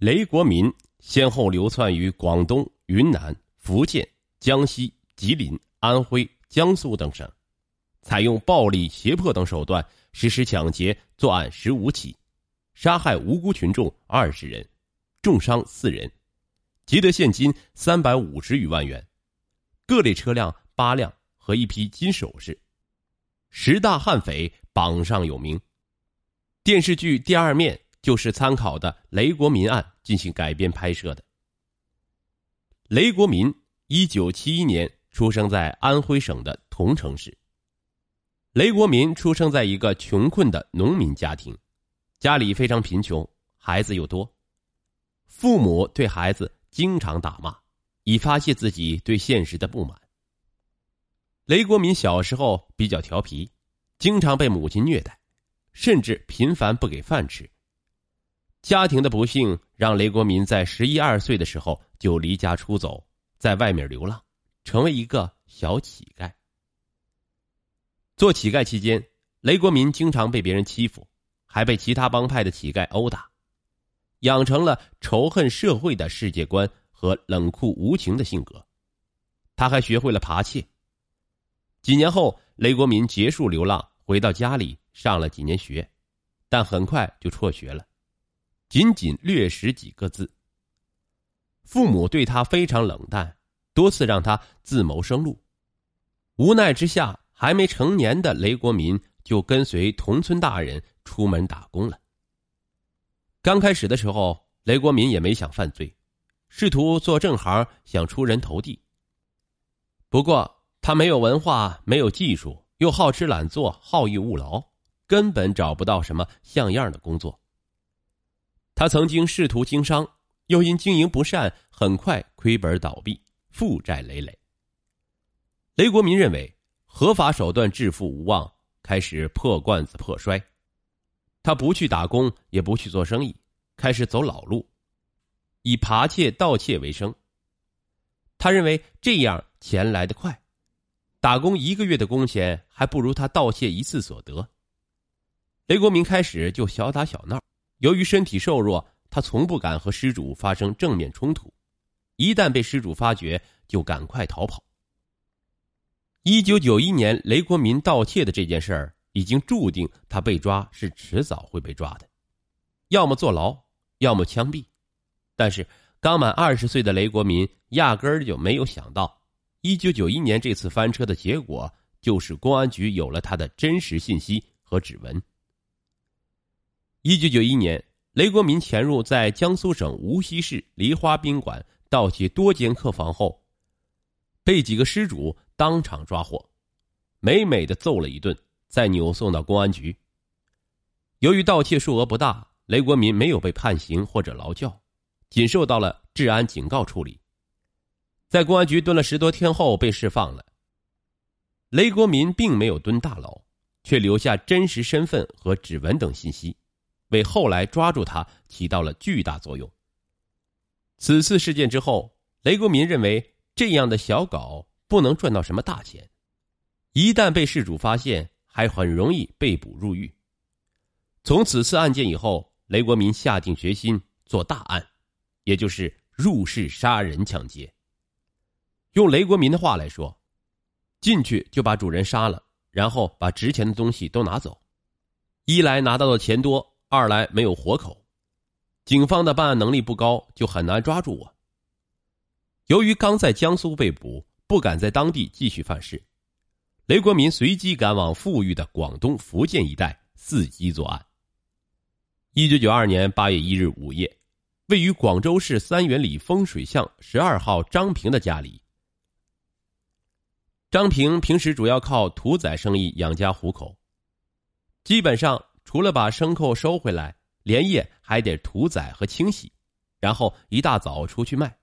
雷国民先后流窜于广东、云南、福建、江西、吉林、安徽、江苏等省，采用暴力、胁迫等手段实施抢劫作案十五起，杀害无辜群众二十人，重伤四人，劫得现金三百五十余万元，各类车辆八辆和一批金首饰。十大悍匪榜上有名。电视剧《第二面》。就是参考的雷国民案进行改编拍摄的。雷国民一九七一年出生在安徽省的桐城市。雷国民出生在一个穷困的农民家庭，家里非常贫穷，孩子又多，父母对孩子经常打骂，以发泄自己对现实的不满。雷国民小时候比较调皮，经常被母亲虐待，甚至频繁不给饭吃。家庭的不幸让雷国民在十一二岁的时候就离家出走，在外面流浪，成为一个小乞丐。做乞丐期间，雷国民经常被别人欺负，还被其他帮派的乞丐殴打，养成了仇恨社会的世界观和冷酷无情的性格。他还学会了扒窃。几年后，雷国民结束流浪，回到家里上了几年学，但很快就辍学了。仅仅略识几个字。父母对他非常冷淡，多次让他自谋生路。无奈之下，还没成年的雷国民就跟随同村大人出门打工了。刚开始的时候，雷国民也没想犯罪，试图做正行，想出人头地。不过他没有文化，没有技术，又好吃懒做，好逸恶劳，根本找不到什么像样的工作。他曾经试图经商，又因经营不善，很快亏本倒闭，负债累累。雷国民认为合法手段致富无望，开始破罐子破摔。他不去打工，也不去做生意，开始走老路，以扒窃、盗窃为生。他认为这样钱来得快，打工一个月的工钱还不如他盗窃一次所得。雷国民开始就小打小闹。由于身体瘦弱，他从不敢和失主发生正面冲突，一旦被失主发觉，就赶快逃跑。一九九一年，雷国民盗窃的这件事儿已经注定他被抓是迟早会被抓的，要么坐牢，要么枪毙。但是刚满二十岁的雷国民压根儿就没有想到，一九九一年这次翻车的结果就是公安局有了他的真实信息和指纹。一九九一年，雷国民潜入在江苏省无锡市梨花宾馆盗窃多间客房后，被几个失主当场抓获，美美的揍了一顿，再扭送到公安局。由于盗窃数额不大，雷国民没有被判刑或者劳教，仅受到了治安警告处理。在公安局蹲了十多天后被释放了。雷国民并没有蹲大牢，却留下真实身份和指纹等信息。为后来抓住他起到了巨大作用。此次事件之后，雷国民认为这样的小搞不能赚到什么大钱，一旦被事主发现，还很容易被捕入狱。从此次案件以后，雷国民下定决心做大案，也就是入室杀人抢劫。用雷国民的话来说，进去就把主人杀了，然后把值钱的东西都拿走，一来拿到的钱多。二来没有活口，警方的办案能力不高，就很难抓住我。由于刚在江苏被捕，不敢在当地继续犯事，雷国民随即赶往富裕的广东、福建一带伺机作案。一九九二年八月一日午夜，位于广州市三元里风水巷十二号张平的家里，张平平时主要靠屠宰生意养家糊口，基本上。除了把牲口收回来，连夜还得屠宰和清洗，然后一大早出去卖。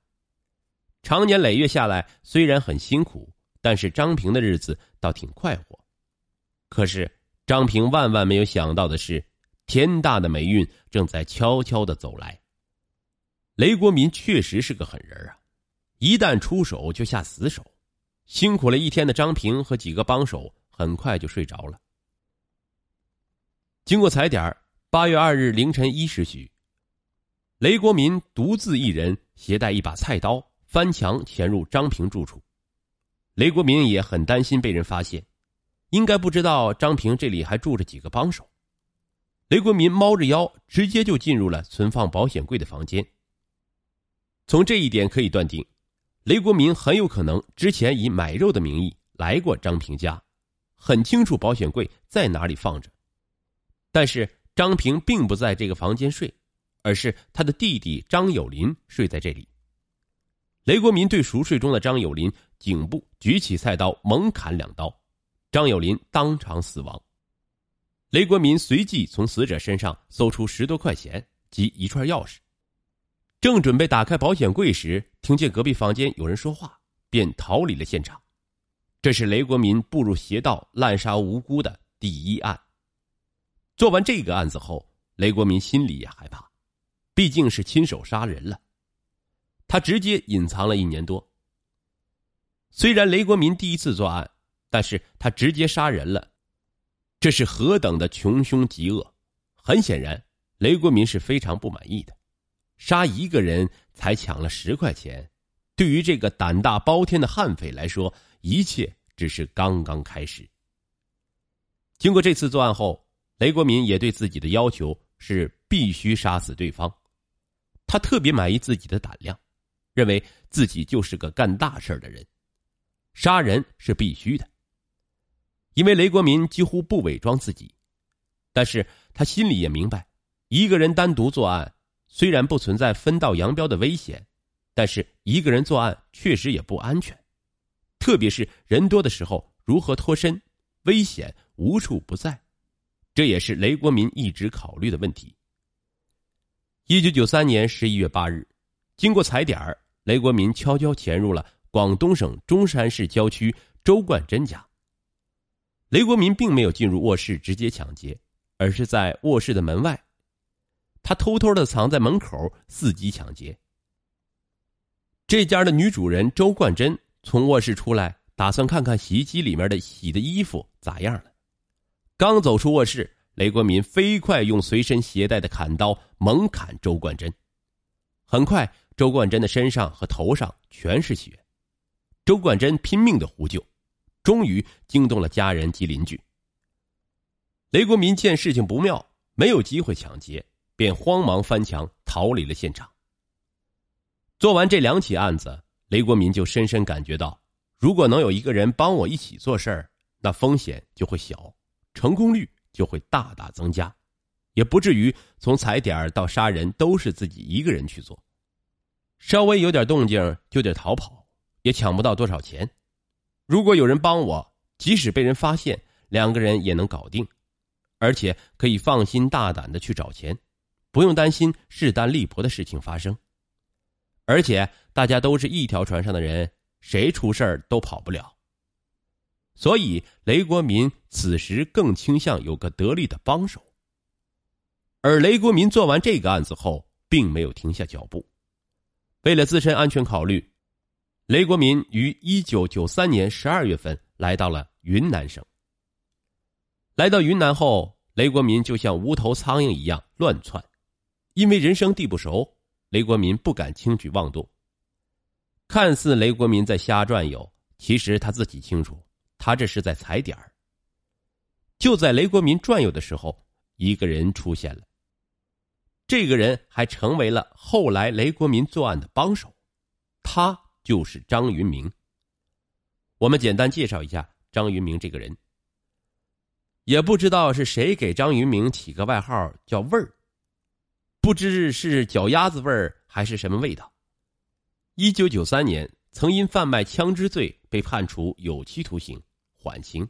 长年累月下来，虽然很辛苦，但是张平的日子倒挺快活。可是张平万万没有想到的是，天大的霉运正在悄悄的走来。雷国民确实是个狠人啊，一旦出手就下死手。辛苦了一天的张平和几个帮手很快就睡着了。经过踩点八月二日凌晨一时许，雷国民独自一人携带一把菜刀翻墙潜入张平住处。雷国民也很担心被人发现，应该不知道张平这里还住着几个帮手。雷国民猫着腰，直接就进入了存放保险柜的房间。从这一点可以断定，雷国民很有可能之前以买肉的名义来过张平家，很清楚保险柜在哪里放着。但是张平并不在这个房间睡，而是他的弟弟张有林睡在这里。雷国民对熟睡中的张有林颈部举起菜刀猛砍两刀，张有林当场死亡。雷国民随即从死者身上搜出十多块钱及一串钥匙，正准备打开保险柜时，听见隔壁房间有人说话，便逃离了现场。这是雷国民步入邪道、滥杀无辜的第一案。做完这个案子后，雷国民心里也害怕，毕竟是亲手杀人了。他直接隐藏了一年多。虽然雷国民第一次作案，但是他直接杀人了。这是何等的穷凶极恶！很显然，雷国民是非常不满意的。杀一个人才抢了十块钱，对于这个胆大包天的悍匪来说，一切只是刚刚开始。经过这次作案后，雷国民也对自己的要求是必须杀死对方。他特别满意自己的胆量，认为自己就是个干大事的人，杀人是必须的。因为雷国民几乎不伪装自己，但是他心里也明白，一个人单独作案虽然不存在分道扬镳的危险，但是一个人作案确实也不安全，特别是人多的时候，如何脱身，危险无处不在，这也是雷国民一直考虑的问题。一九九三年十一月八日，经过踩点雷国民悄悄潜入了广东省中山市郊区周冠珍家。雷国民并没有进入卧室直接抢劫，而是在卧室的门外，他偷偷的藏在门口伺机抢劫。这家的女主人周冠珍从卧室出来，打算看看洗衣机里面的洗的衣服咋样了。刚走出卧室，雷国民飞快用随身携带的砍刀猛砍周冠珍。很快，周冠珍的身上和头上全是血，周冠珍拼命的呼救。终于惊动了家人及邻居。雷国民见事情不妙，没有机会抢劫，便慌忙翻墙逃离了现场。做完这两起案子，雷国民就深深感觉到，如果能有一个人帮我一起做事儿，那风险就会小，成功率就会大大增加，也不至于从踩点到杀人都是自己一个人去做。稍微有点动静就得逃跑，也抢不到多少钱。如果有人帮我，即使被人发现，两个人也能搞定，而且可以放心大胆的去找钱，不用担心势单力薄的事情发生。而且大家都是一条船上的人，谁出事儿都跑不了。所以雷国民此时更倾向有个得力的帮手。而雷国民做完这个案子后，并没有停下脚步，为了自身安全考虑。雷国民于一九九三年十二月份来到了云南省。来到云南后，雷国民就像无头苍蝇一样乱窜，因为人生地不熟，雷国民不敢轻举妄动。看似雷国民在瞎转悠，其实他自己清楚，他这是在踩点儿。就在雷国民转悠的时候，一个人出现了。这个人还成为了后来雷国民作案的帮手，他。就是张云明。我们简单介绍一下张云明这个人。也不知道是谁给张云明起个外号叫“味儿”，不知是脚丫子味儿还是什么味道。一九九三年，曾因贩卖枪支罪被判处有期徒刑缓刑。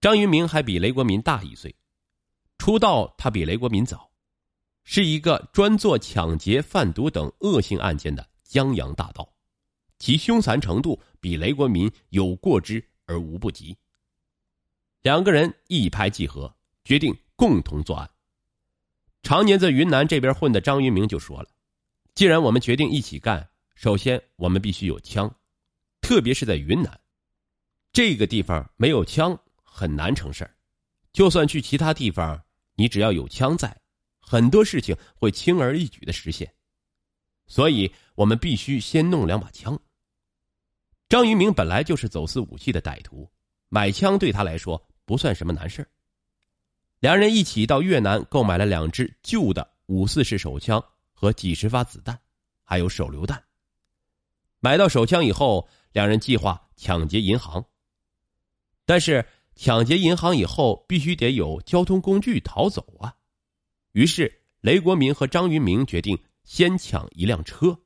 张云明还比雷国民大一岁，出道他比雷国民早，是一个专做抢劫、贩毒等恶性案件的江洋大盗。其凶残程度比雷国民有过之而无不及。两个人一拍即合，决定共同作案。常年在云南这边混的张云明就说了：“既然我们决定一起干，首先我们必须有枪，特别是在云南，这个地方没有枪很难成事就算去其他地方，你只要有枪在，很多事情会轻而易举的实现，所以我们必须先弄两把枪。张云明本来就是走私武器的歹徒，买枪对他来说不算什么难事两人一起到越南购买了两支旧的五四式手枪和几十发子弹，还有手榴弹。买到手枪以后，两人计划抢劫银行。但是抢劫银行以后，必须得有交通工具逃走啊。于是雷国民和张云明决定先抢一辆车。